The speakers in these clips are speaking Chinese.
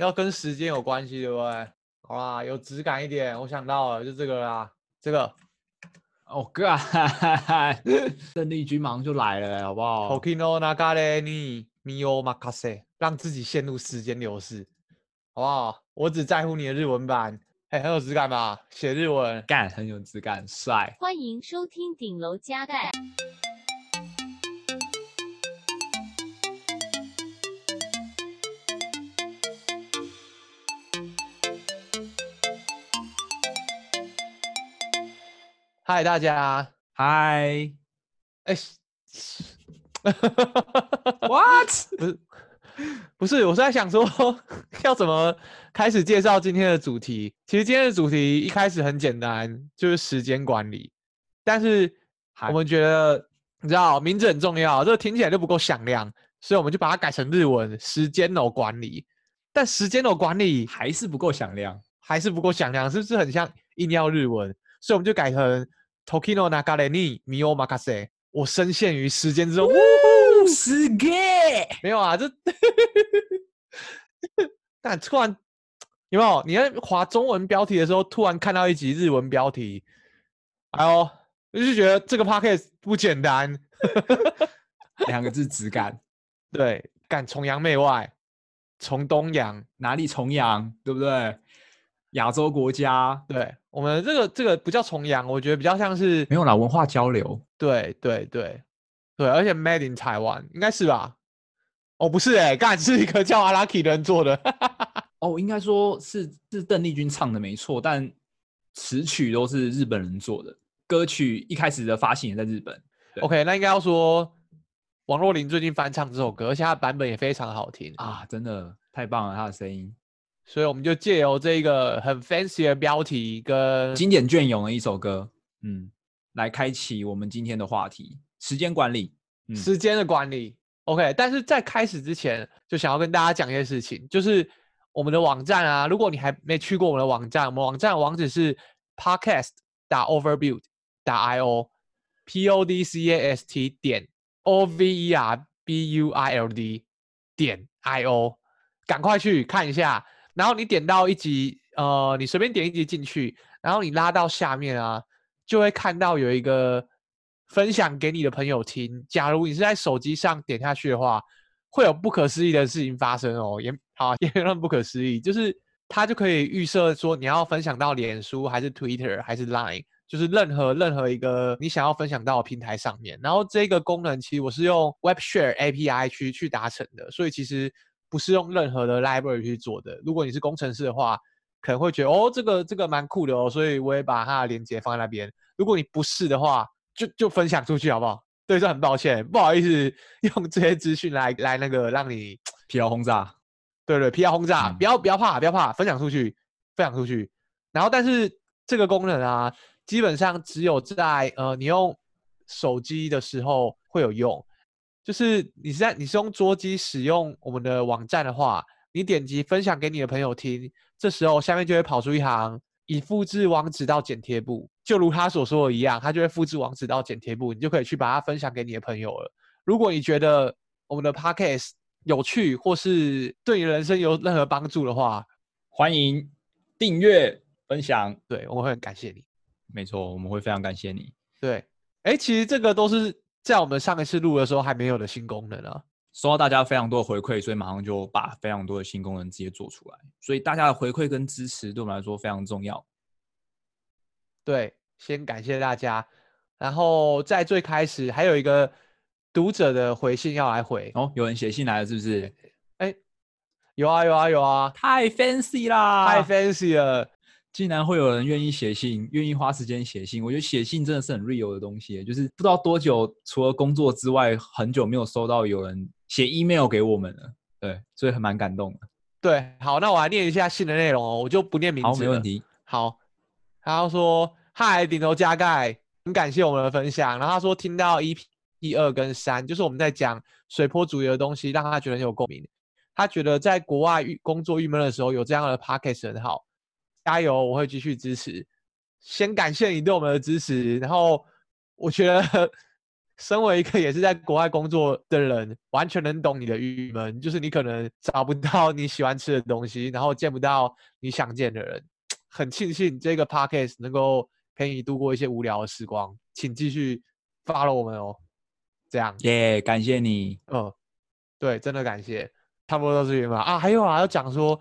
要跟时间有关系，对不对？好啦，有质感一点。我想到了，就这个啦，这个。哦哥，邓丽 君马上就来了，好不好？Tokino nagare ni mi o makase，让自己陷入时间流逝，好不好？我只在乎你的日文版，哎，很有质感吧？写日文，干，很有质感，帅。欢迎收听顶楼加盖。嗨，大家，嗨，哎，What？不是，不是，我是在想说，要怎么开始介绍今天的主题？其实今天的主题一开始很简单，就是时间管理。但是我们觉得，你知道，名字很重要，这个听起来就不够响亮，所以我们就把它改成日文“时间的管理”。但时间的管理还是不够响亮，还是不够响亮，是不是很像硬要日文？所以我们就改成。Tokino nagare ni mi o makase，我深陷于时间之中。是 gay，没有啊，这，但突然有没有？你在划中文标题的时候，突然看到一集日文标题，哎呦，我就觉得这个 podcast 不简单。两个字直感，对，敢崇洋媚外，崇东洋，哪里崇洋，对不对？亚洲国家，对我们这个这个不叫崇洋，我觉得比较像是没有啦，文化交流。对对对对，而且 Made in Taiwan 应该是吧？哦，不是哎、欸，刚才是一个叫阿拉 K 的人做的。哦，应该说是是邓丽君唱的没错，但词曲都是日本人做的。歌曲一开始的发行也在日本。OK，那应该要说王若琳最近翻唱这首歌，而且她的版本也非常好听啊，真的太棒了，她的声音。所以我们就借由这个很 fancy 的标题跟经典隽永的一首歌，嗯，来开启我们今天的话题：时间管理。嗯、时间的管理，OK。但是在开始之前，就想要跟大家讲一些事情，就是我们的网站啊，如果你还没去过我们的网站，我们网站的网址是 podcast 打 overbuild 打 io，p o d c a s t 点 o v e r b u i l d 点 i o，赶快去看一下。然后你点到一集，呃，你随便点一集进去，然后你拉到下面啊，就会看到有一个分享给你的朋友听。假如你是在手机上点下去的话，会有不可思议的事情发生哦，也 好，也 很不可思议，就是它就可以预设说你要分享到脸书还是 Twitter 还是 Line，就是任何任何一个你想要分享到的平台上面。然后这个功能其实我是用 WebShare API 去去达成的，所以其实。不是用任何的 library 去做的。如果你是工程师的话，可能会觉得哦，这个这个蛮酷的哦，所以我也把它的链接放在那边。如果你不是的话，就就分享出去好不好？对，这很抱歉，不好意思，用这些资讯来来那个让你 疲劳轰炸。对对，疲劳轰炸，嗯、不要不要怕，不要怕，分享出去，分享出去。然后，但是这个功能啊，基本上只有在呃你用手机的时候会有用。就是你是在你是用桌机使用我们的网站的话，你点击分享给你的朋友听，这时候下面就会跑出一行已复制网址到剪贴簿，就如他所说的一样，他就会复制网址到剪贴簿，你就可以去把它分享给你的朋友了。如果你觉得我们的 podcast 有趣或是对你人生有任何帮助的话，欢迎订阅分享，对，我们会很感谢你。没错，我们会非常感谢你。对，哎，其实这个都是。在我们上一次录的时候还没有的新功能啊，收到大家非常多的回馈，所以马上就把非常多的新功能直接做出来。所以大家的回馈跟支持对我们来说非常重要。对，先感谢大家。然后在最开始还有一个读者的回信要来回哦，有人写信来了是不是？哎，有啊有啊有啊，太 fancy 啦，太 fancy 了。竟然会有人愿意写信，愿意花时间写信，我觉得写信真的是很 real 的东西。就是不知道多久，除了工作之外，很久没有收到有人写 email 给我们了。对，所以很蛮感动的。对，好，那我来念一下信的内容哦，我就不念名字。好，没问题。好，他说：“嗨，顶楼加盖，很感谢我们的分享。”然后他说听到 EP 一二跟三，就是我们在讲水波主义的东西，让他觉得很有共鸣。他觉得在国外工作郁闷的时候，有这样的 podcast 很好。加油！我会继续支持。先感谢你对我们的支持，然后我觉得 身为一个也是在国外工作的人，完全能懂你的郁闷，就是你可能找不到你喜欢吃的东西，然后见不到你想见的人。很庆幸这个 podcast 能够陪你度过一些无聊的时光，请继续 follow 我们哦。这样，耶，yeah, 感谢你。嗯，对，真的感谢。差不多到这边吧。啊，还有啊，要讲说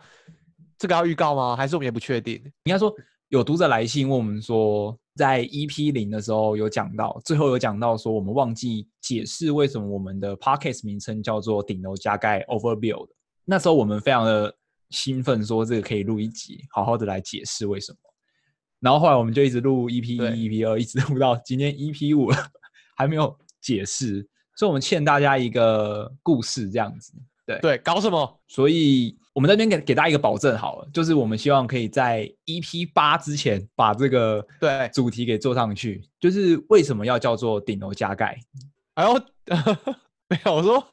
这个要预告吗？还是我们也不确定？应该说有读者来信问我们说，在 EP 零的时候有讲到，最后有讲到说我们忘记解释为什么我们的 podcast 名称叫做顶楼加盖 Overbuild。那时候我们非常的兴奋，说这个可以录一集，好好的来解释为什么。然后后来我们就一直录 EP 一、EP 二，一直录到今天 EP 五了，还没有解释，所以我们欠大家一个故事这样子。对对，搞什么？所以我们这边给给大家一个保证好了，就是我们希望可以在 EP 八之前把这个对主题给做上去。就是为什么要叫做顶楼加盖？哎呦，没有，我说，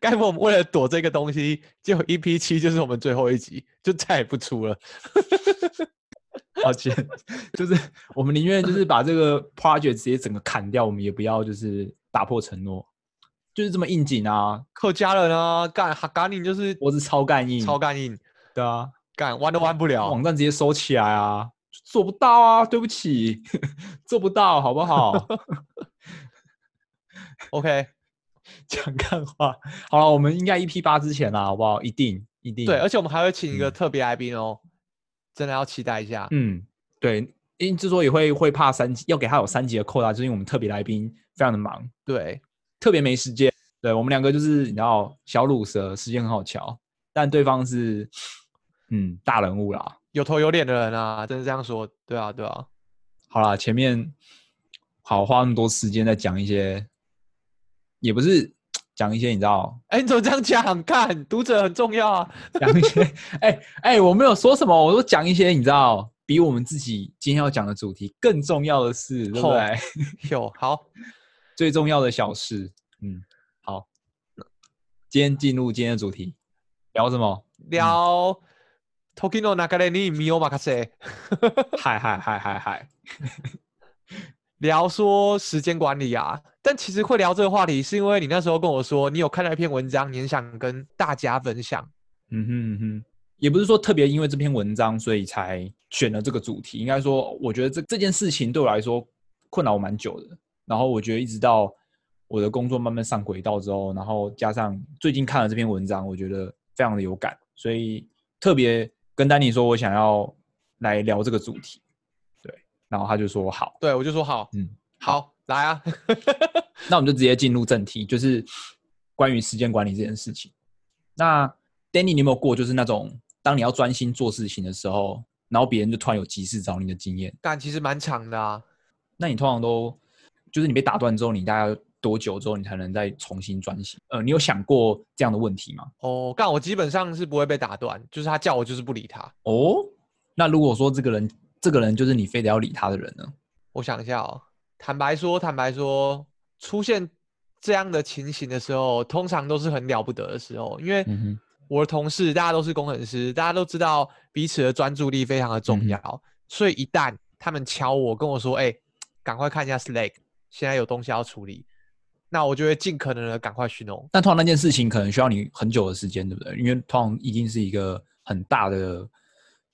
该不我们为了躲这个东西，结果 EP 七就是我们最后一集，就再也不出了。抱歉，就是我们宁愿就是把这个 project 直接整个砍掉，我们也不要就是打破承诺。就是这么应景啊！客家人啊，干哈干硬就是脖子超干硬，超干硬，对啊，干弯都弯不了，网站直接收起来啊，做不到啊，对不起，做不到，好不好？OK，讲干话，好了，我们应该 EP 八之前啦，好不好？一定一定，对，而且我们还会请一个特别来宾哦，嗯、真的要期待一下。嗯，对，因为之所以会会怕三级，要给他有三级的扣打，就是因为我们特别来宾非常的忙，对。特别没时间，对，我们两个就是你知道小乳蛇，时间很好瞧，但对方是嗯大人物啦，有头有脸的人啊，真是这样说，对啊对啊。好啦，前面好花那么多时间在讲一些，也不是讲一些你知道，哎、欸，你怎么这样讲？看读者很重要啊，讲一些，哎 哎、欸欸，我没有说什么，我都讲一些你知道，比我们自己今天要讲的主题更重要的事，对不对？有好。最重要的小事，嗯，好，今天进入今天的主题，聊什么？聊 Tokino Nagareni mi o makase。嗨嗨嗨嗨嗨，聊说时间管理啊，但其实会聊这个话题，是因为你那时候跟我说，你有看到一篇文章，你很想跟大家分享。嗯哼嗯哼，也不是说特别因为这篇文章，所以才选了这个主题。应该说，我觉得这这件事情对我来说困扰我蛮久的。然后我觉得一直到我的工作慢慢上轨道之后，然后加上最近看了这篇文章，我觉得非常的有感，所以特别跟丹尼说，我想要来聊这个主题，对，然后他就说好，对，我就说好，嗯，好，好来啊，那我们就直接进入正题，就是关于时间管理这件事情。那 Danny，你有没有过就是那种当你要专心做事情的时候，然后别人就突然有急事找你的经验？但其实蛮长的啊，那你通常都？就是你被打断之后，你大概多久之后你才能再重新专心？呃，你有想过这样的问题吗？哦，干，我基本上是不会被打断，就是他叫我就是不理他。哦，那如果说这个人，这个人就是你非得要理他的人呢？我想一下哦，坦白说，坦白说，出现这样的情形的时候，通常都是很了不得的时候，因为我的同事大家都是工程师，大家都知道彼此的专注力非常的重要，嗯、所以一旦他们敲我跟我说，哎，赶快看一下 Slack。现在有东西要处理，那我就会尽可能的赶快去弄。但通常那件事情可能需要你很久的时间，对不对？因为通常一定是一个很大的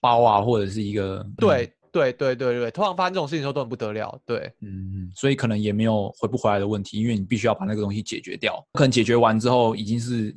包啊，或者是一个……对对对对对，通常发生这种事情的时候都很不得了。对，嗯，所以可能也没有回不回来的问题，因为你必须要把那个东西解决掉。可能解决完之后，已经是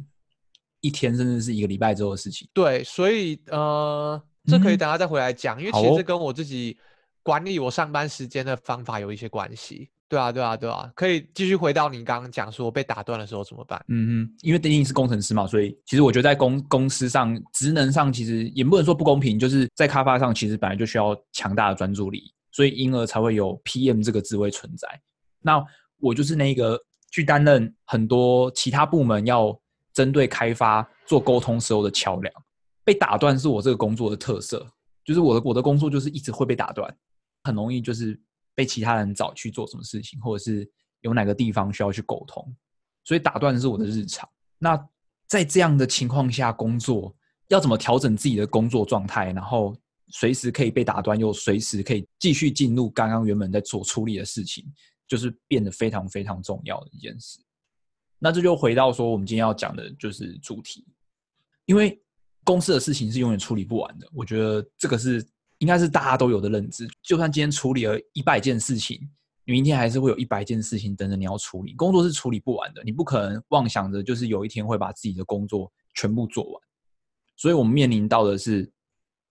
一天甚至是一个礼拜之后的事情。对，所以呃，这可以等下再回来讲，嗯、因为其实这跟我自己管理我上班时间的方法有一些关系。对啊，对啊，对啊，可以继续回到你刚刚讲说被打断的时候怎么办？嗯嗯，因为丁丁是工程师嘛，所以其实我觉得在公公司上职能上其实也不能说不公平，就是在开发上其实本来就需要强大的专注力，所以因而才会有 PM 这个职位存在。那我就是那个去担任很多其他部门要针对开发做沟通时候的桥梁。被打断是我这个工作的特色，就是我的我的工作就是一直会被打断，很容易就是。被其他人找去做什么事情，或者是有哪个地方需要去沟通，所以打断的是我的日常。那在这样的情况下工作，要怎么调整自己的工作状态，然后随时可以被打断，又随时可以继续进入刚刚原本在做处理的事情，就是变得非常非常重要的一件事。那这就回到说，我们今天要讲的就是主题，因为公司的事情是永远处理不完的。我觉得这个是应该是大家都有的认知。就算今天处理了一百件事情，明天还是会有一百件事情等着你要处理。工作是处理不完的，你不可能妄想着就是有一天会把自己的工作全部做完。所以我们面临到的是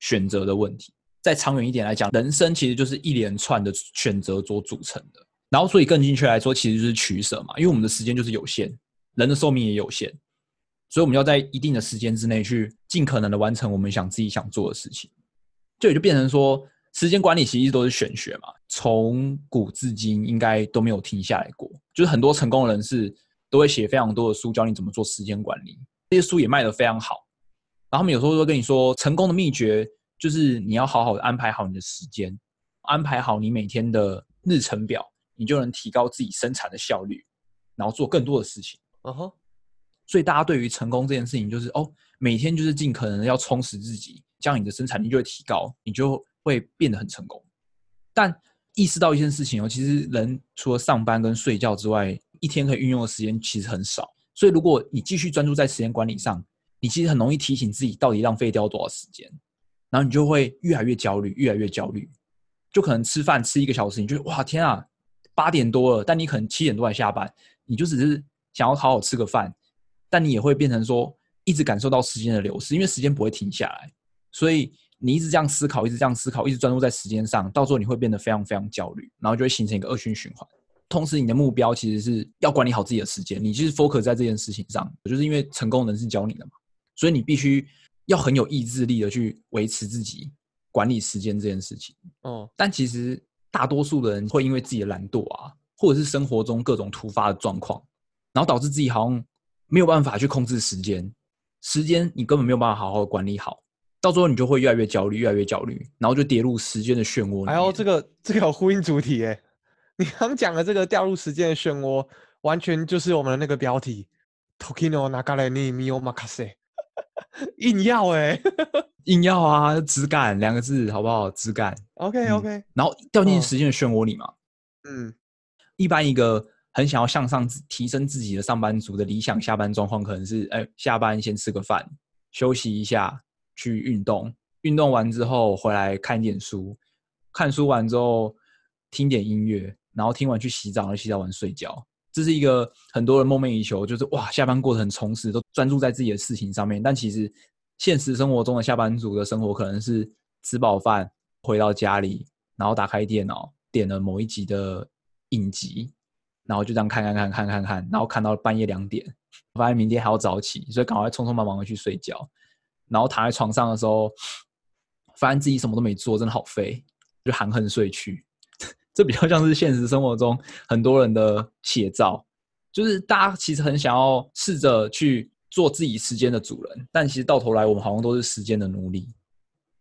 选择的问题。再长远一点来讲，人生其实就是一连串的选择所组成的。然后，所以更精确来说，其实就是取舍嘛。因为我们的时间就是有限，人的寿命也有限，所以我们要在一定的时间之内去尽可能的完成我们想自己想做的事情。这也就变成说，时间管理其实都是玄学嘛。从古至今，应该都没有停下来过。就是很多成功的人士都会写非常多的书，教你怎么做时间管理。这些书也卖得非常好。然后他们有时候会跟你说，成功的秘诀。就是你要好好的安排好你的时间，安排好你每天的日程表，你就能提高自己生产的效率，然后做更多的事情。嗯哼。所以大家对于成功这件事情，就是哦，每天就是尽可能要充实自己，这样你的生产力就会提高，你就会变得很成功。但意识到一件事情哦，其实人除了上班跟睡觉之外，一天可以运用的时间其实很少。所以如果你继续专注在时间管理上，你其实很容易提醒自己到底浪费掉多少时间。然后你就会越来越焦虑，越来越焦虑，就可能吃饭吃一个小时，你就哇天啊，八点多了，但你可能七点多才下班，你就只是想要好好吃个饭，但你也会变成说一直感受到时间的流逝，因为时间不会停下来，所以你一直这样思考，一直这样思考，一直专注在时间上，到时候你会变得非常非常焦虑，然后就会形成一个恶性循环。同时，你的目标其实是要管理好自己的时间，你就是 focus 在这件事情上，就是因为成功人士教你的嘛，所以你必须。要很有意志力的去维持自己管理时间这件事情。哦，但其实大多数的人会因为自己的懒惰啊，或者是生活中各种突发的状况，然后导致自己好像没有办法去控制时间。时间你根本没有办法好好管理好，到最后你就会越来越焦虑，越来越焦虑，然后就跌入时间的漩涡里。哎呦，这个这个有呼应主题哎，你刚讲的这个掉入时间的漩涡，完全就是我们的那个标题：Tokino Nagare ni mi o makase。硬要哎、欸，硬要啊！质感两个字好不好？质感。OK OK、嗯。然后掉进时间的漩涡里嘛。嗯。一般一个很想要向上提升自己的上班族的理想下班状况，可能是哎、欸，下班先吃个饭，休息一下，去运动，运动完之后回来看点书，看书完之后听点音乐，然后听完去洗澡，然后洗澡完睡觉。这是一个很多人梦寐以求，就是哇，下班过得很充实，都专注在自己的事情上面。但其实现实生活中的下班族的生活，可能是吃饱饭回到家里，然后打开电脑，点了某一集的影集，然后就这样看看看看看看，然后看到半夜两点，发现明天还要早起，所以赶快匆匆忙忙的去睡觉。然后躺在床上的时候，发现自己什么都没做，真的好废，就含恨睡去。这比较像是现实生活中很多人的写照，就是大家其实很想要试着去做自己时间的主人，但其实到头来我们好像都是时间的奴隶。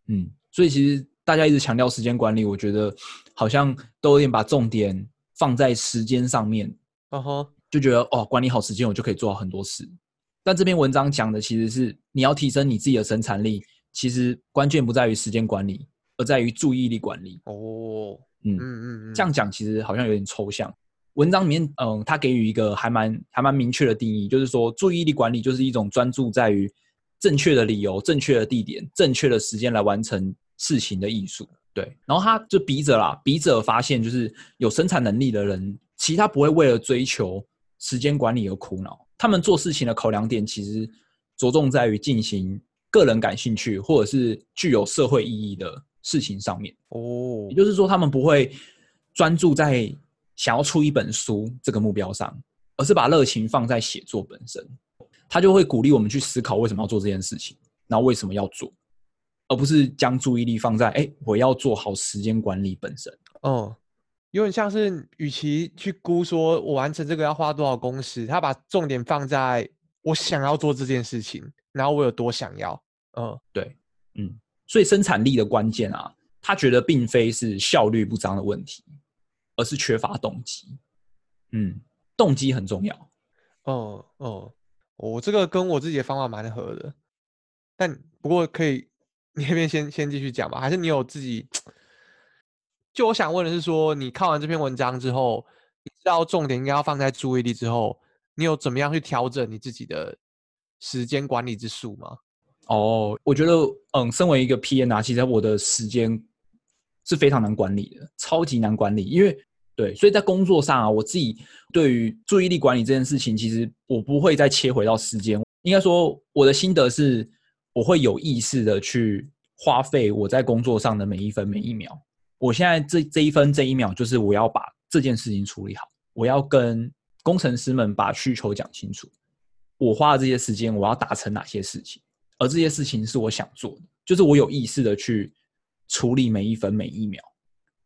嗯，所以其实大家一直强调时间管理，我觉得好像都有点把重点放在时间上面。哦吼，就觉得哦，管理好时间，我就可以做好很多事。但这篇文章讲的其实是你要提升你自己的生产力，其实关键不在于时间管理，而在于注意力管理。哦。嗯嗯嗯，这样讲其实好像有点抽象。文章里面，嗯，他给予一个还蛮还蛮明确的定义，就是说注意力管理就是一种专注在于正确的理由、正确的地点、正确的时间来完成事情的艺术。对，然后他就笔者啦，笔者发现就是有生产能力的人，其实他不会为了追求时间管理而苦恼，他们做事情的考量点其实着重在于进行个人感兴趣或者是具有社会意义的。事情上面哦，也就是说，他们不会专注在想要出一本书这个目标上，而是把热情放在写作本身。他就会鼓励我们去思考为什么要做这件事情，然后为什么要做，而不是将注意力放在哎，我要做好时间管理本身。哦，有点像是，与其去估说我完成这个要花多少工时，他把重点放在我想要做这件事情，然后我有多想要。嗯，对，嗯。所以生产力的关键啊，他觉得并非是效率不彰的问题，而是缺乏动机。嗯，动机很重要。哦哦，我这个跟我自己的方法蛮合的，但不过可以，你那边先先继续讲吧，还是你有自己？就我想问的是说，你看完这篇文章之后，你知道重点应该要放在注意力之后，你有怎么样去调整你自己的时间管理之术吗？哦，我觉得，嗯，身为一个 P.N. 啊，其实我的时间是非常难管理的，超级难管理。因为，对，所以在工作上啊，我自己对于注意力管理这件事情，其实我不会再切回到时间。应该说，我的心得是，我会有意识的去花费我在工作上的每一分每一秒。我现在这这一分这一秒，就是我要把这件事情处理好，我要跟工程师们把需求讲清楚。我花的这些时间，我要达成哪些事情？而这些事情是我想做的，就是我有意识的去处理每一分每一秒，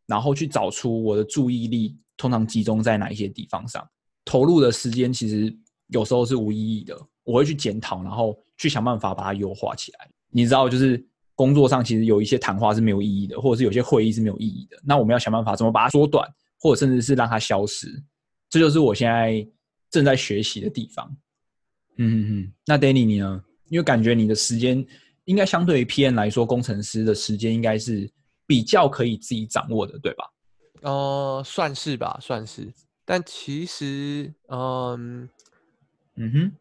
然后去找出我的注意力通常集中在哪一些地方上。投入的时间其实有时候是无意义的，我会去检讨，然后去想办法把它优化起来。你知道，就是工作上其实有一些谈话是没有意义的，或者是有些会议是没有意义的。那我们要想办法怎么把它缩短，或者甚至是让它消失。这就是我现在正在学习的地方。嗯嗯嗯，那 Danny 你呢？因为感觉你的时间应该相对于 PM 来说，工程师的时间应该是比较可以自己掌握的，对吧？呃，算是吧，算是。但其实，嗯，嗯哼，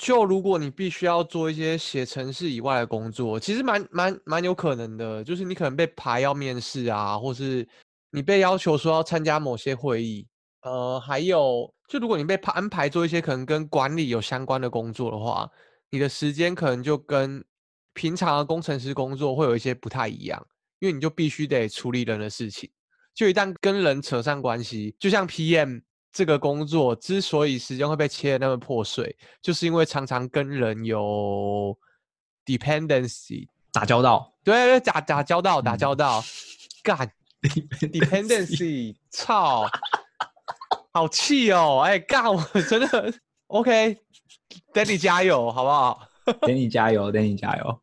就如果你必须要做一些写程式以外的工作，其实蛮蛮蛮有可能的，就是你可能被排要面试啊，或是你被要求说要参加某些会议，呃，还有，就如果你被安排做一些可能跟管理有相关的工作的话。你的时间可能就跟平常的工程师工作会有一些不太一样，因为你就必须得处理人的事情。就一旦跟人扯上关系，就像 PM 这个工作之所以时间会被切的那么破碎，就是因为常常跟人有 dependency 打交道。对对，打打交道，打交道，干、嗯、dependency，操，好气哦！哎，干，我真的 OK。Danny 加油，好不好？Danny 加油，Danny 加油。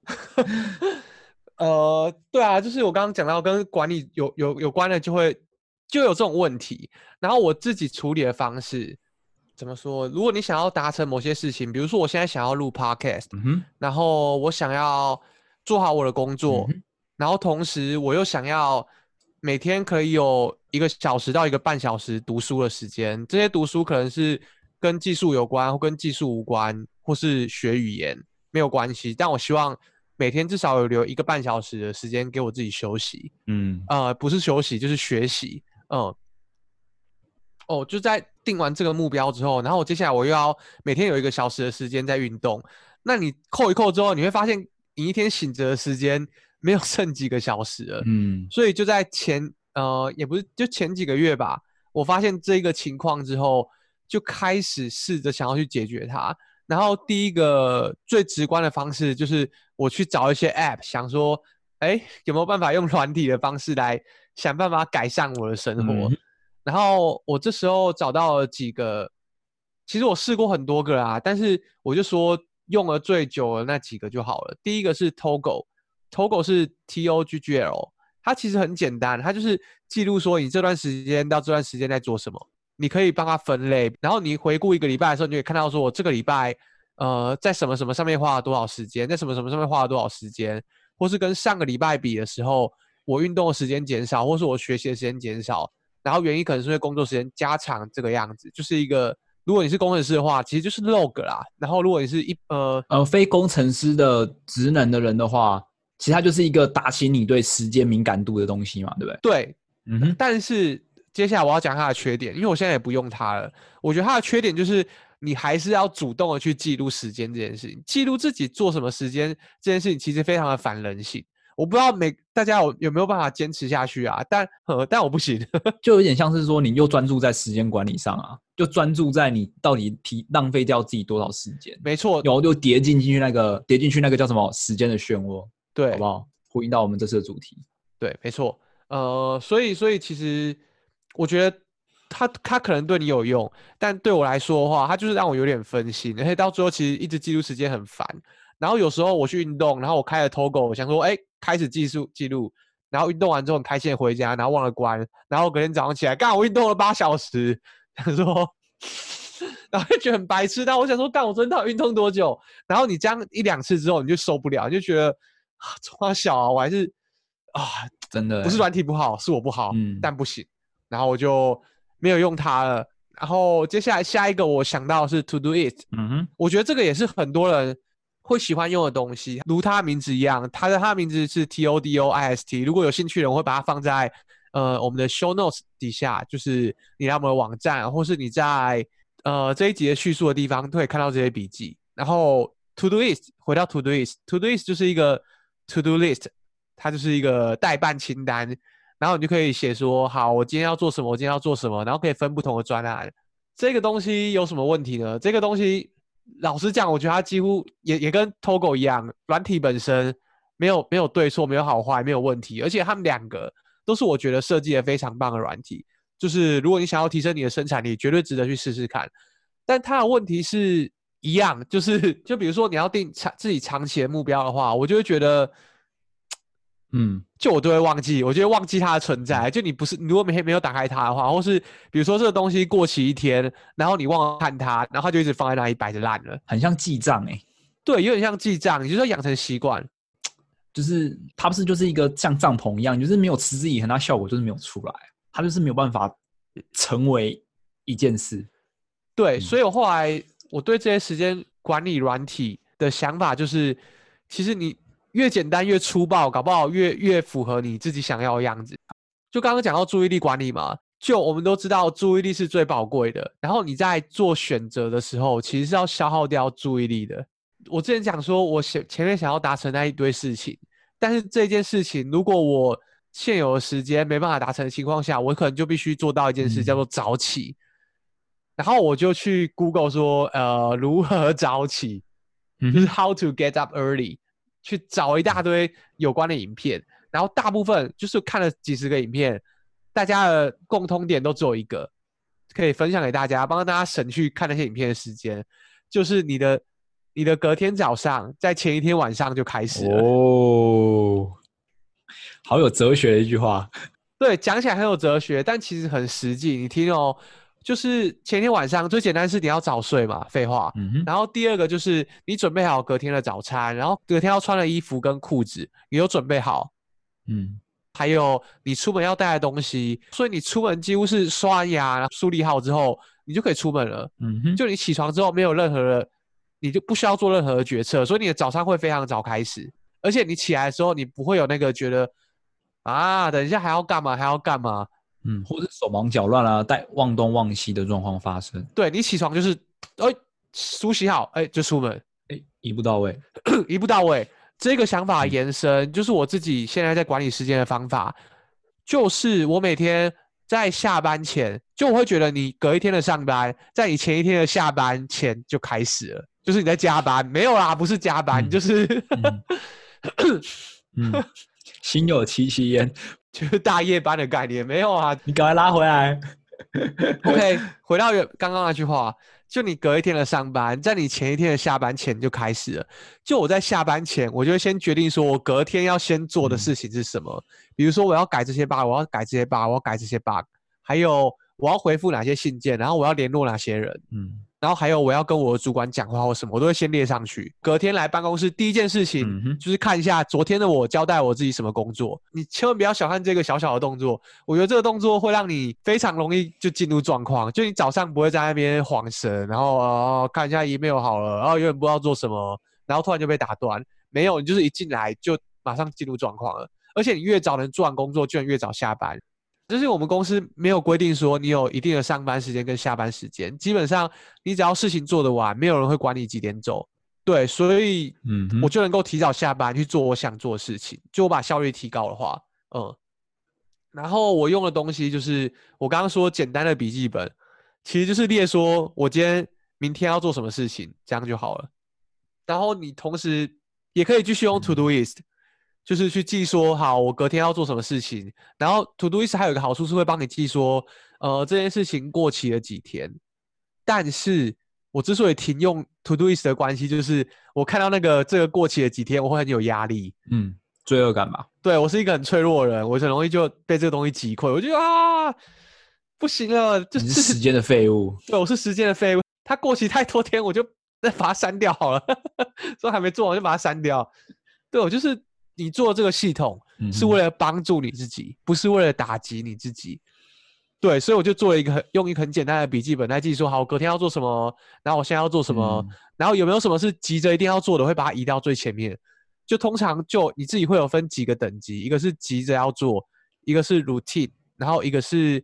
呃，对啊，就是我刚刚讲到跟管理有有有关的，就会就有这种问题。然后我自己处理的方式怎么说？如果你想要达成某些事情，比如说我现在想要录 Podcast，嗯哼，然后我想要做好我的工作，嗯，然后同时我又想要每天可以有一个小时到一个半小时读书的时间，这些读书可能是。跟技术有关，或跟技术无关，或是学语言没有关系。但我希望每天至少有留一个半小时的时间给我自己休息。嗯，呃，不是休息就是学习。嗯，哦，就在定完这个目标之后，然后我接下来我又要每天有一个小时的时间在运动。那你扣一扣之后，你会发现你一天醒着的时间 没有剩几个小时了。嗯，所以就在前呃，也不是就前几个月吧，我发现这个情况之后。就开始试着想要去解决它，然后第一个最直观的方式就是我去找一些 App，想说，哎，有没有办法用软体的方式来想办法改善我的生活？嗯、然后我这时候找到了几个，其实我试过很多个啊，但是我就说用了最久的那几个就好了。第一个是 Toggl，Toggl 是 T O G G L，它其实很简单，它就是记录说你这段时间到这段时间在做什么。你可以帮它分类，然后你回顾一个礼拜的时候，你就可以看到说，我这个礼拜，呃，在什么什么上面花了多少时间，在什么什么上面花了多少时间，或是跟上个礼拜比的时候，我运动的时间减少，或是我学习的时间减少，然后原因可能是因为工作时间加长，这个样子，就是一个，如果你是工程师的话，其实就是 log 啦。然后如果你是一呃呃非工程师的职能的人的话，其实它就是一个打醒你对时间敏感度的东西嘛，对不对？对，嗯哼，但是。接下来我要讲它的缺点，因为我现在也不用它了。我觉得它的缺点就是你还是要主动的去记录时间这件事情，记录自己做什么时间这件事情，其实非常的反人性。我不知道每大家有有没有办法坚持下去啊？但呃，但我不行，就有点像是说你又专注在时间管理上啊，就专注在你到底提浪费掉自己多少时间。没错，然后就跌进进去那个跌进去那个叫什么时间的漩涡，对，好不好？呼应到我们这次的主题。对，没错。呃，所以所以其实。我觉得他他可能对你有用，但对我来说的话，他就是让我有点分心，而且到最后其实一直记录时间很烦。然后有时候我去运动，然后我开了 Toggl，我想说，哎，开始记录记录，然后运动完之后很开心回家，然后忘了关，然后隔天早上起来，干我运动了八小时，想说，然后就觉得很白痴。但我想说，干我昨天到底运动多久？然后你这样一两次之后，你就受不了，你就觉得啊，从小啊，我还是啊，真的不是软体不好，是我不好，嗯，但不行。然后我就没有用它了。然后接下来下一个我想到是 Todoist，嗯哼，我觉得这个也是很多人会喜欢用的东西，如它的名字一样，它的它的名字是 T O D O I S T。如果有兴趣的，我会把它放在呃我们的 Show Notes 底下，就是你来我们的网站，或是你在呃这一集的叙述的地方都可以看到这些笔记。然后 to do list 回到 to do list，to do list 就是一个 To Do List，它就是一个待办清单。然后你就可以写说，好，我今天要做什么，我今天要做什么，然后可以分不同的专案。这个东西有什么问题呢？这个东西，老实讲，我觉得它几乎也也跟 Togo 一样，软体本身没有没有对错，没有好坏，没有问题。而且它们两个都是我觉得设计的非常棒的软体。就是如果你想要提升你的生产力，绝对值得去试试看。但它的问题是一样，就是 就比如说你要定长自己长期的目标的话，我就会觉得。嗯，就我都会忘记，我就会忘记它的存在。就你不是，你如果每天没有打开它的话，或是比如说这个东西过期一天，然后你忘了看它，然后它就一直放在那里摆着烂了，很像记账哎、欸。对，有点像记账，你就是要养成习惯。就是它不是就是一个像帐篷一样，就是没有持之以恒，它效果就是没有出来，它就是没有办法成为一件事。对，嗯、所以我后来我对这些时间管理软体的想法就是，其实你。越简单越粗暴，搞不好越越符合你自己想要的样子。就刚刚讲到注意力管理嘛，就我们都知道注意力是最宝贵的。然后你在做选择的时候，其实是要消耗掉注意力的。我之前讲说，我前前面想要达成那一堆事情，但是这件事情如果我现有的时间没办法达成的情况下，我可能就必须做到一件事，叫做早起。然后我就去 Google 说，呃，如何早起，就是 How to get up early。去找一大堆有关的影片，然后大部分就是看了几十个影片，大家的共通点都只有一个，可以分享给大家，帮大家省去看那些影片的时间，就是你的你的隔天早上在前一天晚上就开始了。哦，好有哲学的一句话。对，讲起来很有哲学，但其实很实际。你听哦。就是前天晚上最简单是你要早睡嘛，废话。嗯。然后第二个就是你准备好隔天的早餐，然后隔天要穿的衣服跟裤子你都准备好。嗯。还有你出门要带的东西，所以你出门几乎是刷完牙、梳理好之后，你就可以出门了。嗯哼。就你起床之后没有任何的，你就不需要做任何的决策，所以你的早餐会非常早开始，而且你起来的时候你不会有那个觉得啊，等一下还要干嘛还要干嘛。嗯，或者手忙脚乱啊，带忘东忘西的状况发生。对，你起床就是，哎，梳洗好，哎，就出门，哎，一步到位，一步到位。这个想法延伸，嗯，就是我自己现在在管理时间的方法，就是我每天在下班前，就我会觉得你隔一天的上班，在你前一天的下班前就开始了，就是你在加班，没有啦，不是加班，嗯，就是，嗯，嗯，心有戚戚焉。就是大夜班的概念没有啊，你赶快拉回来。OK，回到原刚刚那句话，就你隔一天的上班，在你前一天的下班前就开始了。就我在下班前，我就会先决定说我隔天要先做的事情是什么。嗯、比如说我要改这些 bug，我要改这些 bug，我要改这些 bug，还有我要回复哪些信件，然后我要联络哪些人。嗯。然后还有我要跟我的主管讲话或什么，我都会先列上去。隔天来办公室第一件事情就是看一下昨天的我交代我自己什么工作。你千万不要小看这个小小的动作，我觉得这个动作会让你非常容易就进入状况。就你早上不会在那边晃神，然后哦看一下 email 好了，然后永远不知道做什么，然后突然就被打断。没有，你就是一进来就马上进入状况了。而且你越早能做完工作，就能越早下班。就是我们公司没有规定说你有一定的上班时间跟下班时间，基本上你只要事情做得完，没有人会管你几点走。对，所以嗯，我就能够提早下班去做我想做的事情。就我把效率提高的话，嗯，然后我用的东西就是我刚刚说简单的笔记本，其实就是列说我今天、明天要做什么事情，这样就好了。然后你同时也可以继续用 Todoist。就是去记说好，我隔天要做什么事情。然后 Todoist 还有一个好处是会帮你记说，呃，这件事情过期了几天。但是我之所以停用 Todoist 的关系，就是我看到那个这个过期了几天，我会很有压力。嗯，罪恶感吧？对，我是一个很脆弱的人，我很容易就被这个东西击溃。我就啊，不行了，就是时间的废物。对，我是时间的废物。它过期太多天，我就再 把它删掉好了。说还没做完就把它删掉。对，我就是。你做这个系统是为了帮助你自己，嗯、不是为了打击你自己。对，所以我就做了一个很用一个很简单的笔记本来记说，好，我隔天要做什么，然后我现在要做什么，嗯、然后有没有什么是急着一定要做的，会把它移到最前面。就通常就你自己会有分几个等级，一个是急着要做，一个是 routine，然后一个是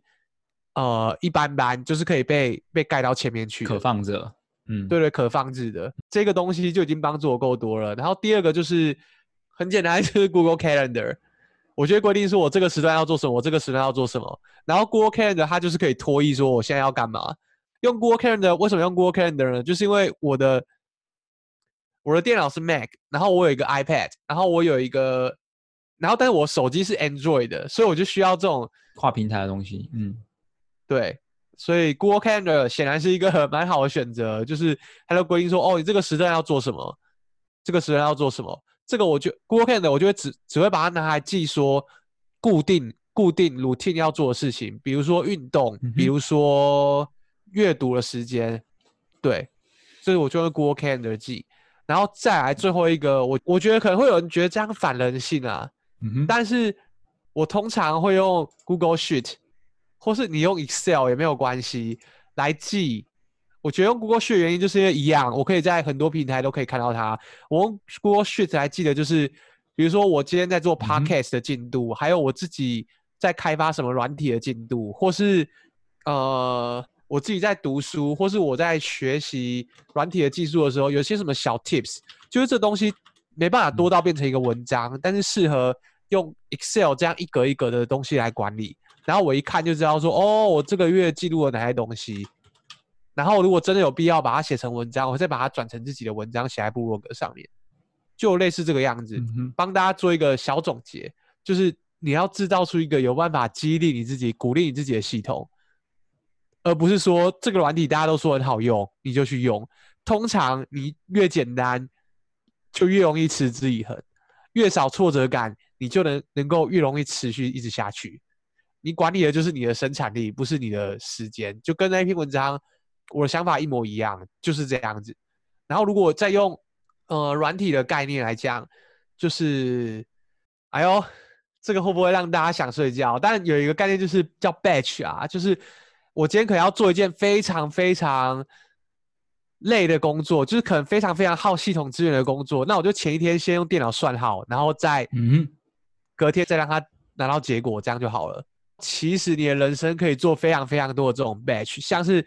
呃一般般，就是可以被被盖到前面去，可放着。嗯，对对，可放置的这个东西就已经帮助我够多了。然后第二个就是很简单，就是 Google Calendar。我觉得规定说我这个时段要做什么，我这个时段要做什么。然后 Google Calendar 它就是可以脱衣说我现在要干嘛。用 Google Calendar 为什么用 Google Calendar 呢？就是因为我的我的电脑是 Mac，然后我有一个 iPad，然后我有一个，然后但是我手机是 Android 的，所以我就需要这种跨平台的东西。嗯，对，所以 Google Calendar 显然是一个蛮好的选择，就是它就规定说，哦，你这个时段要做什么，这个时段要做什么。这个我就 Google Calendar，我就会只只会把它拿来记说固定固定 routine 要做的事情，比如说运动，嗯、比如说阅读的时间，对，所以我就用 Google Calendar 记，然后再来最后一个，我我觉得可能会有人觉得这样反人性啊，嗯、但是我通常会用 Google Sheet，或是你用 Excel 也没有关系来记。我觉得用 Google Sheet 的原因就是因为一样，我可以在很多平台都可以看到它。我用 Google Sheet 来记得就是，比如说我今天在做 Podcast 的进度，嗯、还有我自己在开发什么软体的进度，或是呃我自己在读书，或是我在学习软体的技术的时候，有些什么小 Tips，就是这东西没办法多到变成一个文章，嗯、但是适合用 Excel 这样一格一格的东西来管理。然后我一看就知道说，哦，我这个月记录了哪些东西。然后，如果真的有必要把它写成文章，我再把它转成自己的文章写在部落格上面，就类似这个样子，嗯、帮大家做一个小总结，就是你要制造出一个有办法激励你自己、鼓励你自己的系统，而不是说这个软体大家都说很好用，你就去用。通常你越简单，就越容易持之以恒；越少挫折感，你就能能够越容易持续一直下去。你管理的就是你的生产力，不是你的时间。就跟那篇文章。我的想法一模一样，就是这样子。然后，如果再用呃软体的概念来讲，就是，哎呦，这个会不会让大家想睡觉？但有一个概念就是叫 batch 啊，就是我今天可能要做一件非常非常累的工作，就是可能非常非常耗系统资源的工作。那我就前一天先用电脑算好，然后再嗯，隔天再让它拿到结果，这样就好了。其实你的人生可以做非常非常多的这种 batch，像是。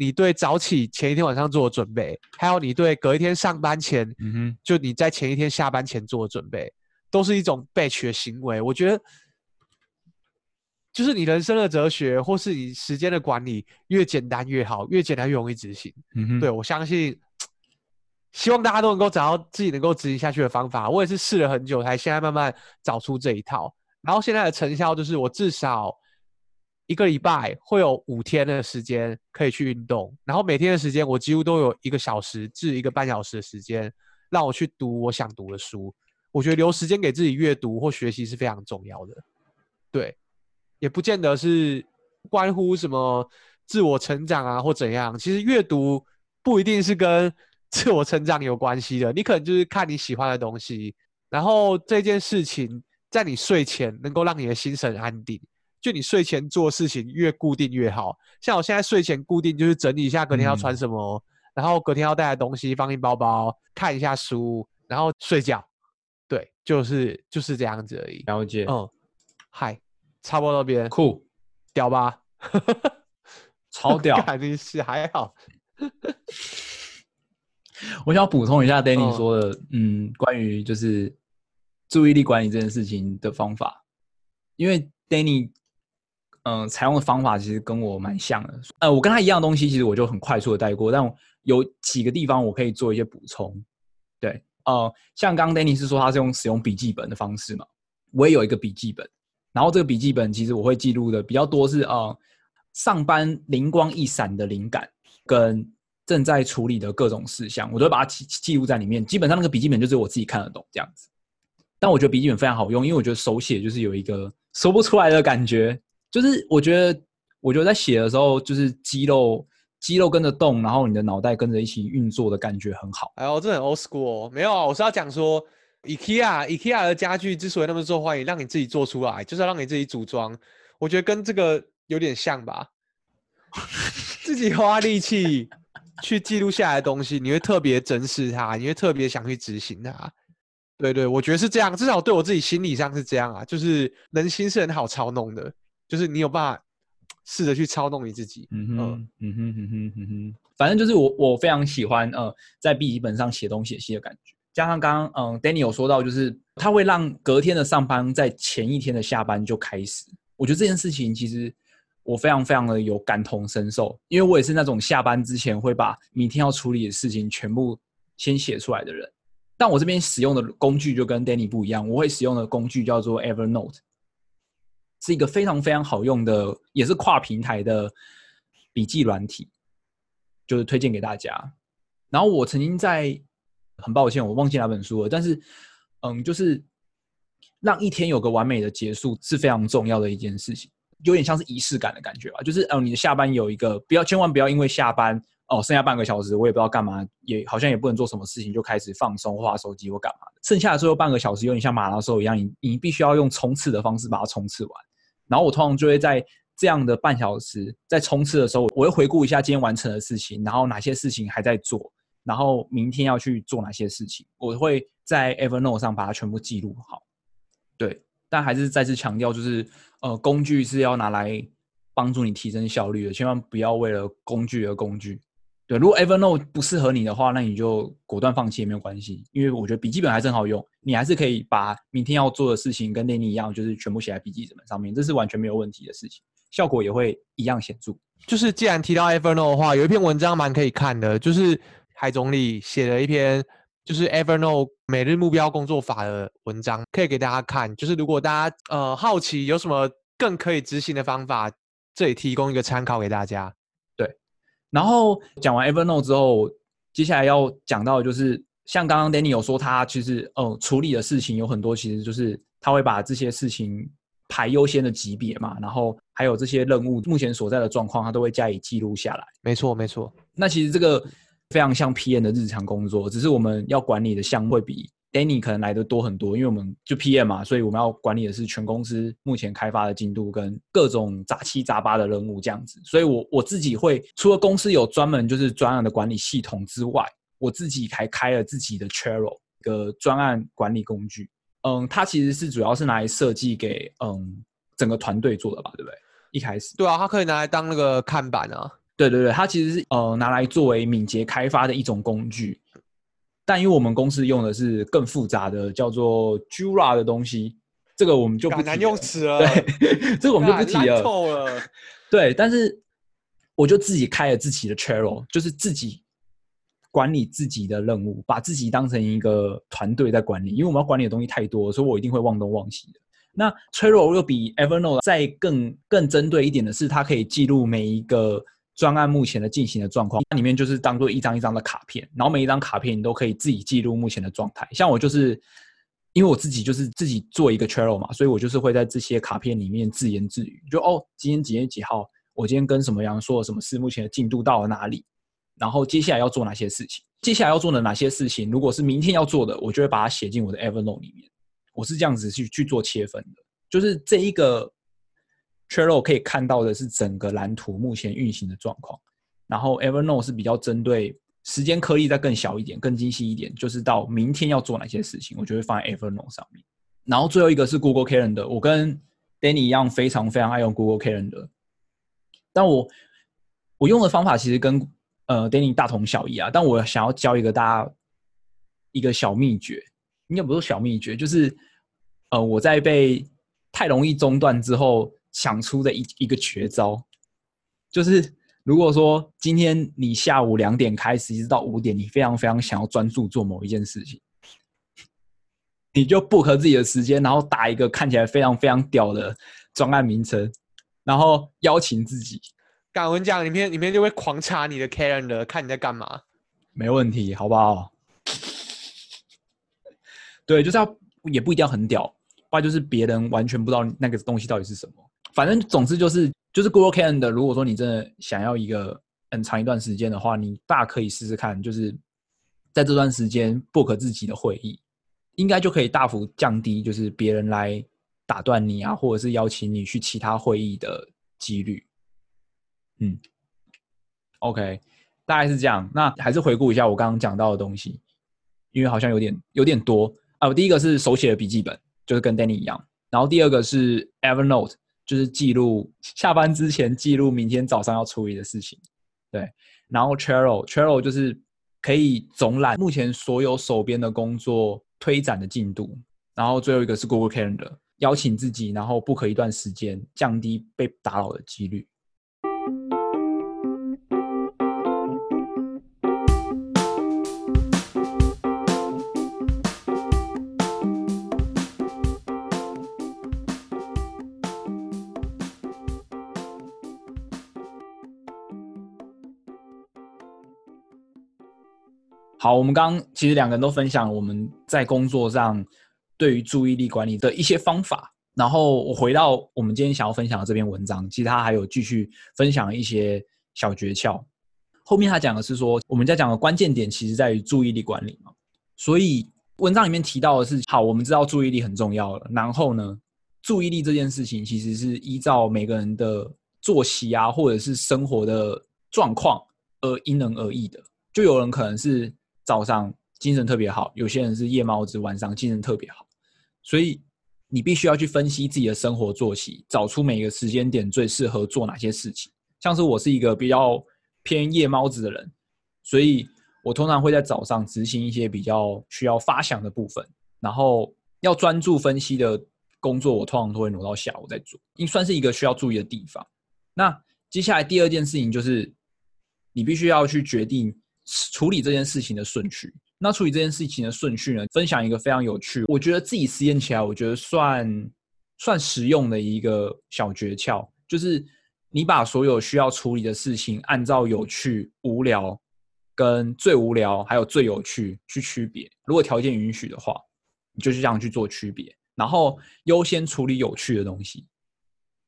你对早起前一天晚上做的准备，还有你对隔一天上班前，嗯哼，就你在前一天下班前做的准备，都是一种 batch 的行为。我觉得，就是你人生的哲学，或是你时间的管理，越简单越好，越简单越容易执行。嗯哼，对，我相信，希望大家都能够找到自己能够执行下去的方法。我也是试了很久，才现在慢慢找出这一套。然后现在的成效就是，我至少。一个礼拜会有五天的时间可以去运动，然后每天的时间我几乎都有一个小时至一个半小时的时间让我去读我想读的书。我觉得留时间给自己阅读或学习是非常重要的。对，也不见得是关乎什么自我成长啊或怎样。其实阅读不一定是跟 自我成长有关系的，你可能就是看你喜欢的东西，然后这件事情在你睡前能够让你的心神安定。就你睡前做事情越固定越好，像我现在睡前固定就是整理一下隔天要穿什么，嗯、然后隔天要带的东西放进包包，看一下书，然后睡觉。对，就是就是这样子而已。了解。嗯，嗨，差不多那边。酷，屌吧？超屌。肯定是还好。我想补充一下 Danny 说的，嗯，嗯，关于就是注意力管理这件事情的方法，因为 Danny。嗯，采用的方法其实跟我蛮像的。呃，我跟他一样的东西，其实我就很快速的带过。但有几个地方我可以做一些补充。对，呃，像刚 Danny 是说他是用使用笔记本的方式嘛，我也有一个笔记本。然后这个笔记本其实我会记录的比较多是呃上班灵光一闪的灵感跟正在处理的各种事项，我都会把它记记录在里面。基本上那个笔记本就是我自己看得懂这样子。但我觉得笔记本非常好用，因为我觉得手写就是有一个说不出来的感觉。就是我觉得，我觉得在写的时候，就是肌肉肌肉跟着动，然后你的脑袋跟着一起运作的感觉很好。哎呦，这很 old school。没有啊，我是要讲说，IKEA IKEA 的家具之所以那么受欢迎，让你自己做出来，就是要让你自己组装。我觉得跟这个有点像吧？自己花力气去记录下来的东西，你会特别珍视它，你会特别想去执行它。对对，我觉得是这样，至少对我自己心理上是这样啊。就是人心是很好操弄的，就是你有办法试着去操弄你自己。嗯哼，嗯哼哼哼嗯哼，反正就是我我非常喜欢呃，在笔记本上写东写西的感觉。加上刚刚嗯，Danny 有说到，就是他会让隔天的上班在前一天的下班就开始。我觉得这件事情其实我非常非常的有感同身受，因为我也是那种下班之前会把明天要处理的事情全部先写出来的人。但我这边使用的工具就跟 Danny 不一样，我会使用的工具叫做 Evernote，是一个非常非常好用的，也是跨平台的笔记软体，就是推荐给大家。然后我曾经在。很抱歉，我忘记哪本书了。但是，嗯，就是让一天有个完美的结束是非常重要的一件事情，有点像是仪式感的感觉吧。就是，嗯，你的下班有一个，不要千万不要因为下班哦，剩下半个小时，我也不知道干嘛，也好像也不能做什么事情，就开始放松、滑手机或干嘛的。剩下的最后半个小时，有点像马拉松一样，你你必须要用冲刺的方式把它冲刺完。然后我通常就会在这样的半小时在冲刺的时候，我会回顾一下今天完成的事情，然后哪些事情还在做。然后明天要去做哪些事情，我会在 Evernote 上把它全部记录好。对，但还是再次强调，就是呃，工具是要拿来帮助你提升效率的，千万不要为了工具而工具。对，如果 Evernote 不适合你的话，那你就果断放弃也没有关系，因为我觉得笔记本还是很好用，你还是可以把明天要做的事情跟练练一样，就是全部写在笔记本上面，这是完全没有问题的事情，效果也会一样显著。就是既然提到 Evernote 的话，有一篇文章蛮可以看的，就是。海总理写了一篇就是 Evernote 每日目标工作法的文章，可以给大家看。就是如果大家呃好奇有什么更可以执行的方法，这里提供一个参考给大家。对，然后讲完 Evernote 之后，接下来要讲到的就是像刚刚 Danny 有说，他其实呃处理的事情有很多，其实就是他会把这些事情排优先的级别嘛，然后还有这些任务目前所在的状况，他都会加以记录下来。没错，没错。那其实这个。非常像 PM 的日常工作，只是我们要管理的项目会比 Danny 可能来的多很多，因为我们就 PM 嘛，所以我们要管理的是全公司目前开发的进度跟各种杂七杂八的任务这样子。所以我我自己会除了公司有专门就是专案的管理系统之外，我自己还开了自己的 Trello 一个专案管理工具。嗯，它其实是主要是拿来设计给嗯整个团队做的吧，对不对？一开始。对啊，它可以拿来当那个看板啊。对对对，它其实是呃拿来作为敏捷开发的一种工具，但因为我们公司用的是更复杂的叫做 Jura 的东西，这个我们就不难用词了。对，这个我们就不提了。透了。对，但是我就自己开了自己的 Trello，就是自己管理自己的任务，把自己当成一个团队在管理。因为我们要管理的东西太多，所以我一定会忘东忘西的。那 Trello 又比 Evernote 再更更针对一点的是，它可以记录每一个。专案目前的进行的状况，那里面就是当做一张一张的卡片，然后每一张卡片你都可以自己记录目前的状态。像我就是，因为我自己就是自己做一个 Trello 嘛，所以我就是会在这些卡片里面自言自语，就哦，今天几月几号，我今天跟什么人说了什么事，目前的进度到了哪里，然后接下来要做哪些事情，接下来要做的哪些事情，如果是明天要做的，我就会把它写进我的 Evernote 里面。我是这样子去去做切分的，就是这一个。Trello 可以看到的是整个蓝图目前运行的状况，然后 Evernote 是比较针对时间颗粒再更小一点、更精细一点，就是到明天要做哪些事情，我就会放在 Evernote 上面。然后最后一个是 Google Calendar，我跟 Danny 一样非常非常爱用 Google Calendar，但我我用的方法其实跟呃 Danny 大同小异啊，但我想要教一个大家一个小秘诀，应该不是小秘诀，就是呃我在被太容易中断之后。想出的一一个绝招，就是如果说今天你下午两点开始，一直到五点，你非常非常想要专注做某一件事情，你就 book 自己的时间，然后打一个看起来非常非常屌的专案名称，然后邀请自己。敢我讲，里面里面就会狂查你的 calendar，看你在干嘛。没问题，好不好？对，就是要也不一定要很屌，不然就是别人完全不知道那个东西到底是什么。反正总之就是就是 Google Calendar。如果说你真的想要一个很长一段时间的话，你大可以试试看，就是在这段时间 book 自己的会议，应该就可以大幅降低就是别人来打断你啊，或者是邀请你去其他会议的几率。嗯，OK，大概是这样。那还是回顾一下我刚刚讲到的东西，因为好像有点有点多啊。我第一个是手写的笔记本，就是跟 Danny 一样。然后第二个是 Evernote，就是记录下班之前记录明天早上要处理的事情。对，然后 Trello，Trello 就是可以总览目前所有手边的工作推展的进度。然后最后一个是 Google Calendar，邀请自己，然后不可一段时间，降低被打扰的几率。好，我们刚刚其实两个人都分享我们在工作上对于注意力管理的一些方法。然后我回到我们今天想要分享的这篇文章，其实他还有继续分享一些小诀窍。后面他讲的是说，我们在讲的关键点其实在于注意力管理嘛。所以文章里面提到的是，好，我们知道注意力很重要了。然后呢，注意力这件事情其实是依照每个人的作息啊，或者是生活的状况而因人而异的。就有人可能是。早上精神特别好，有些人是夜猫子，晚上精神特别好，所以你必须要去分析自己的生活作息，找出每个时间点最适合做哪些事情。像是我是一个比较偏夜猫子的人，所以我通常会在早上执行一些比较需要发想的部分，然后要专注分析的工作，我通常都会挪到下午再做，应算是一个需要注意的地方。那接下来第二件事情就是，你必须要去决定。处理这件事情的顺序，那处理这件事情的顺序呢？分享一个非常有趣，我觉得自己实验起来，我觉得算算实用的一个小诀窍，就是你把所有需要处理的事情，按照有趣、无聊、跟最无聊，还有最有趣去区别。如果条件允许的话，你就是这样去做区别，然后优先处理有趣的东西，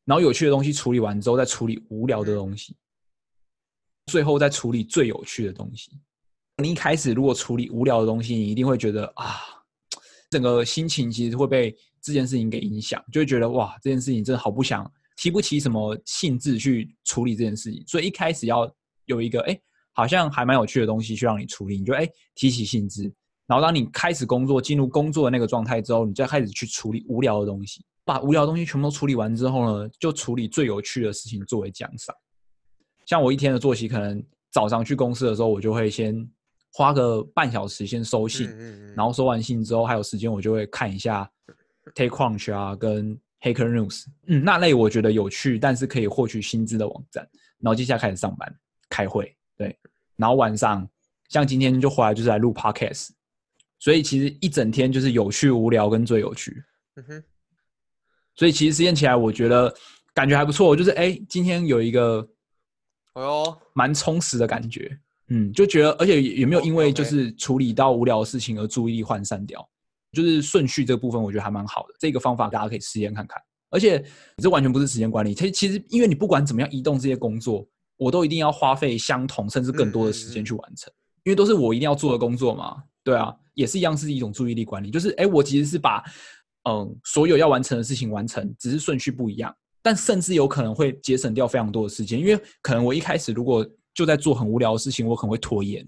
然后有趣的东西处理完之后，再处理无聊的东西。最后再处理最有趣的东西。你一开始如果处理无聊的东西，你一定会觉得啊，整个心情其实会被这件事情给影响，就会觉得哇，这件事情真的好不想，提不起什么兴致去处理这件事情。所以一开始要有一个哎，好像还蛮有趣的东西去让你处理，你就哎提起兴致。然后当你开始工作，进入工作的那个状态之后，你再开始去处理无聊的东西。把无聊的东西全部都处理完之后呢，就处理最有趣的事情作为奖赏。像我一天的作息，可能早上去公司的时候，我就会先花个半小时先收信，然后收完信之后还有时间，我就会看一下 TechCrunch 啊跟 Hacker News，嗯，那类我觉得有趣，但是可以获取薪资的网站。然后接下来开始上班开会，对，然后晚上像今天就回来就是来录 Podcast，所以其实一整天就是有趣、无聊跟最有趣。嗯哼，所以其实实验起来，我觉得感觉还不错，就是哎，今天有一个。哎呦，蛮充实的感觉，嗯，就觉得，而且也没有因为就是处理到无聊的事情而注意力涣散掉，就是顺序这部分，我觉得还蛮好的。这个方法大家可以实验看看。而且这完全不是时间管理，其实其实因为你不管怎么样移动这些工作，我都一定要花费相同甚至更多的时间去完成，因为都是我一定要做的工作嘛。对啊，也是一样是一种注意力管理，就是哎，我其实是把嗯所有要完成的事情完成，只是顺序不一样。但甚至有可能会节省掉非常多的时间，因为可能我一开始如果就在做很无聊的事情，我可能会拖延，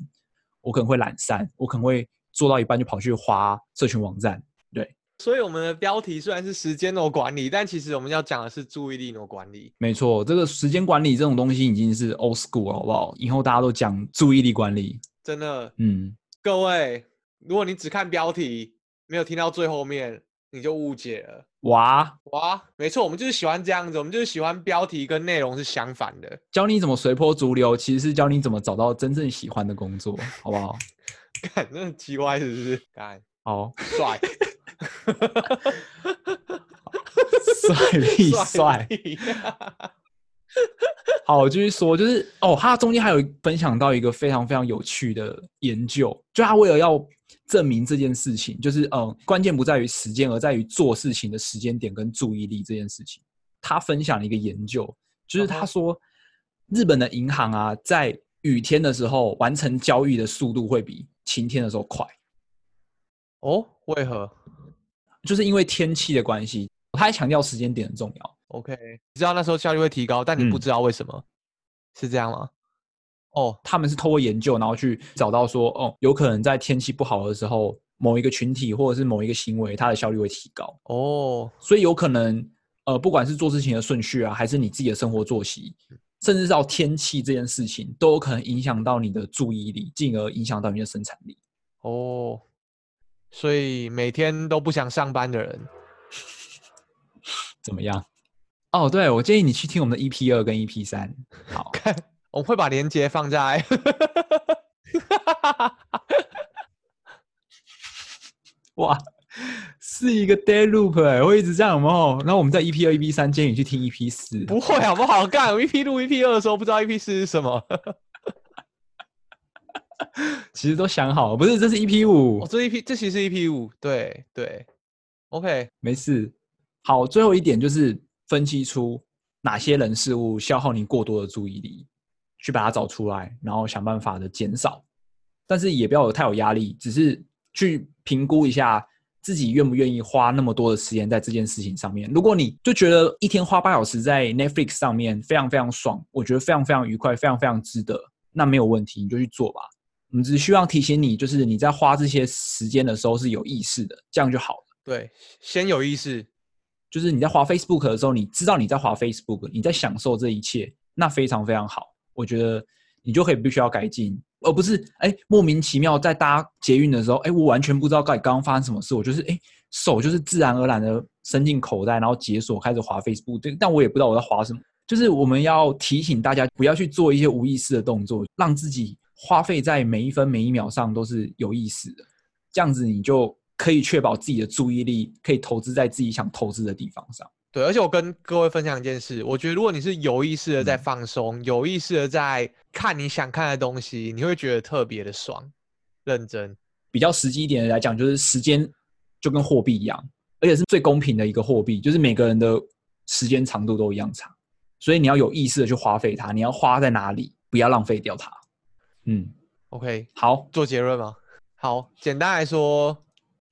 我可能会懒散，我可能会做到一半就跑去划社群网站。对，所以我们的标题虽然是时间的管理，但其实我们要讲的是注意力的管理。没错，这个时间管理这种东西已经是 old school 了，好不好？以后大家都讲注意力管理，真的。嗯，各位，如果你只看标题，没有听到最后面。你就误解了，哇哇，没错，我们就是喜欢这样子，我们就是喜欢标题跟内容是相反的。教你怎么随波逐流，其实是教你怎么找到真正喜欢的工作，好不好？干，那很奇怪，是不是？干，好帅，帅屁 帅。好，我继续说，就是哦，他中间还有分享到一个非常非常有趣的研究，就他为了要。证明这件事情就是，嗯，关键不在于时间，而在于做事情的时间点跟注意力这件事情。他分享了一个研究，就是他说，日本的银行啊，在雨天的时候完成交易的速度会比晴天的时候快。哦，为何？就是因为天气的关系。他还强调时间点很重要，OK，你知道那时候效率会提高，但你不知道为什么，嗯、是这样吗？哦，他们是透过研究，然后去找到说，哦，有可能在天气不好的时候，某一个群体或者是某一个行为，它的效率会提高。哦，所以有可能，呃，不管是做事情的顺序啊，还是你自己的生活作息，甚至是到天气这件事情，都有可能影响到你的注意力，进而影响到你的生产力。哦，所以每天都不想上班的人，怎么样？哦，对，我建议你去听我们的 EP 二跟 EP 三。好。我们会把链接放在，哇，是一个 day loop 哎，会一直这样吗？然后我们在 EP 二、EP 三，建议你去听 EP 四。不会好不好？干 EP 录 EP 二的时候，不知道 EP 四是什么。其实都想好，不是，这是 EP 五。哦，这 EP 这其实是 EP 五，对对。OK，没事。好，最后一点就是分析出哪些人事物消耗你过多的注意力。去把它找出来，然后想办法的减少，但是也不要有太有压力，只是去评估一下自己愿不愿意花那么多的时间在这件事情上面。如果你就觉得一天花八小时在 Netflix 上面非常非常爽，我觉得非常非常愉快，非常非常值得，那没有问题，你就去做吧。我们只需要提醒你，就是你在花这些时间的时候是有意识的，这样就好了。对，先有意识，就是你在滑 Facebook 的时候，你知道你在滑 Facebook，你在享受这一切，那非常非常好。我觉得你就可以必须要改进，而不是哎莫名其妙在搭捷运的时候，哎我完全不知道该刚刚发生什么事，我就是哎手就是自然而然的伸进口袋，然后解锁开始滑 Facebook，对，但我也不知道我在滑什么。就是我们要提醒大家不要去做一些无意识的动作，让自己花费在每一分每一秒上都是有意识的，这样子你就可以确保自己的注意力可以投资在自己想投资的地方上。对，而且我跟各位分享一件事，我觉得如果你是有意识的在放松，嗯、有意识的在看你想看的东西，你会觉得特别的爽。认真，比较实际一点的来讲，就是时间就跟货币一样，而且是最公平的一个货币，就是每个人的时间长度都一样长，所以你要有意识的去花费它，你要花在哪里，不要浪费掉它。嗯，OK，好，做结论吗？好，简单来说。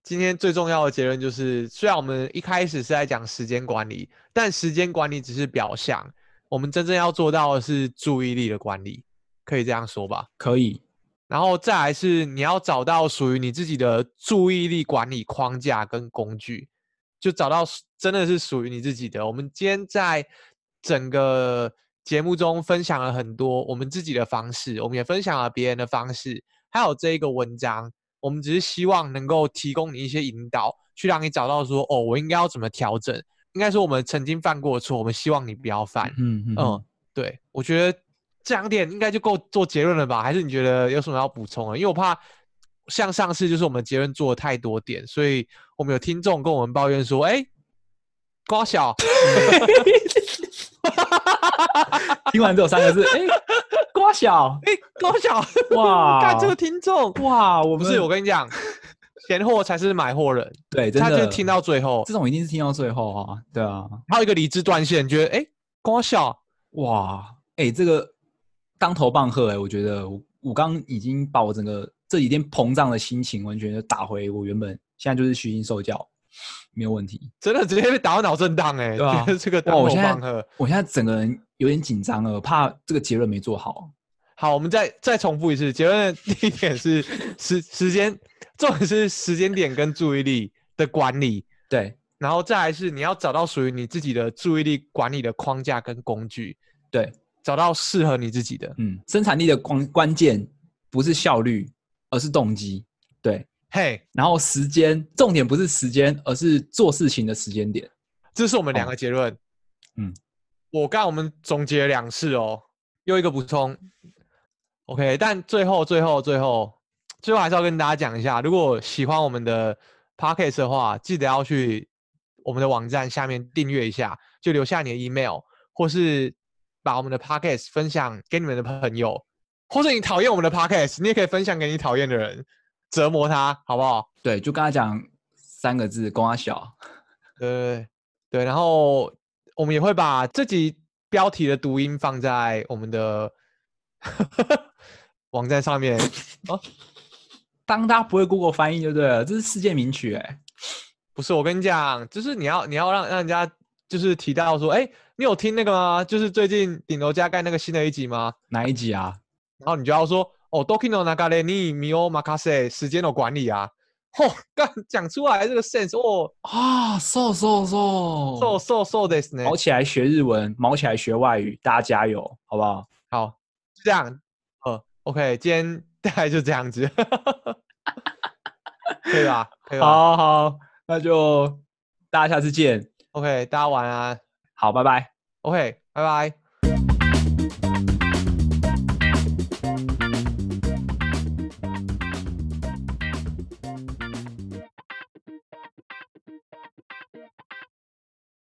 今天最重要的结论就是，虽然我们一开始是在讲时间管理，但时间管理只是表象，我们真正要做到的是注意力的管理，可以这样说吧？可以。然后再来是你要找到属于你自己的注意力管理框架跟工具，就找到真的是属于你自己的。我们今天在整个节目中分享了很多我们自己的方式，我们也分享了别人的方式，还有这一个文章。我们只是希望能够提供你一些引导，去让你找到说，哦，我应该要怎么调整。应该说，我们曾经犯过错，我们希望你不要犯。嗯嗯，嗯，对，我觉得这两点应该就够做结论了吧？还是你觉得有什么要补充的？因为我怕像上次就是我们结论做了太多点，所以我们有听众跟我们抱怨说，哎，瓜小，听完这三个字，哎。瓜小，哎、欸，瓜小，哇！看这个听众，哇！我不是，我跟你讲，闲货才是买货人，对，他就听到最后，这种一定是听到最后啊，对啊。还有一个理智断线，觉得哎，瓜小，哇，哎、欸，这个当头棒喝，哎，我觉得我我刚已经把我整个这几天膨胀的心情完全就打回我原本现在就是虚心受教，没有问题，真的直接被打到脑震荡，哎，对啊，这个当头棒喝，我现在整个人。有点紧张了，怕这个结论没做好。好，我们再再重复一次，结论第一点是时时间，重点是时间点跟注意力的管理。对，然后再来是你要找到属于你自己的注意力管理的框架跟工具。对，找到适合你自己的。嗯，生产力的关关键不是效率，而是动机。对，嘿，然后时间重点不是时间，而是做事情的时间点。这是我们两个结论。哦、嗯。我刚我们总结了两次哦，又一个补充，OK。但最后最后最后最后还是要跟大家讲一下，如果喜欢我们的 Podcast 的话，记得要去我们的网站下面订阅一下，就留下你的 email，或是把我们的 Podcast 分享给你们的朋友，或者你讨厌我们的 Podcast，你也可以分享给你讨厌的人，折磨他，好不好？对，就跟他讲三个字：公阿小。对对对，然后。我们也会把这集标题的读音放在我们的 网站上面 哦。当他不会 Google 翻译就对了，这是世界名曲哎。不是，我跟你讲，就是你要你要让让人家就是提到说，哎，你有听那个吗？就是最近顶楼加盖那个新的一集吗？哪一集啊？然后你就要说，哦，Doki no nagare ni mi o makase，时间的管理啊。嚯、哦，刚讲出来这个 sense，哦啊，so so so so so so this 呢？毛起来学日文，毛起来学外语，大家加油，好不好？好，这样，呃，OK，今天大概就这样子，可以吧？可以吧？好好，那就大家下次见。OK，大家晚安。好，拜拜。OK，拜拜。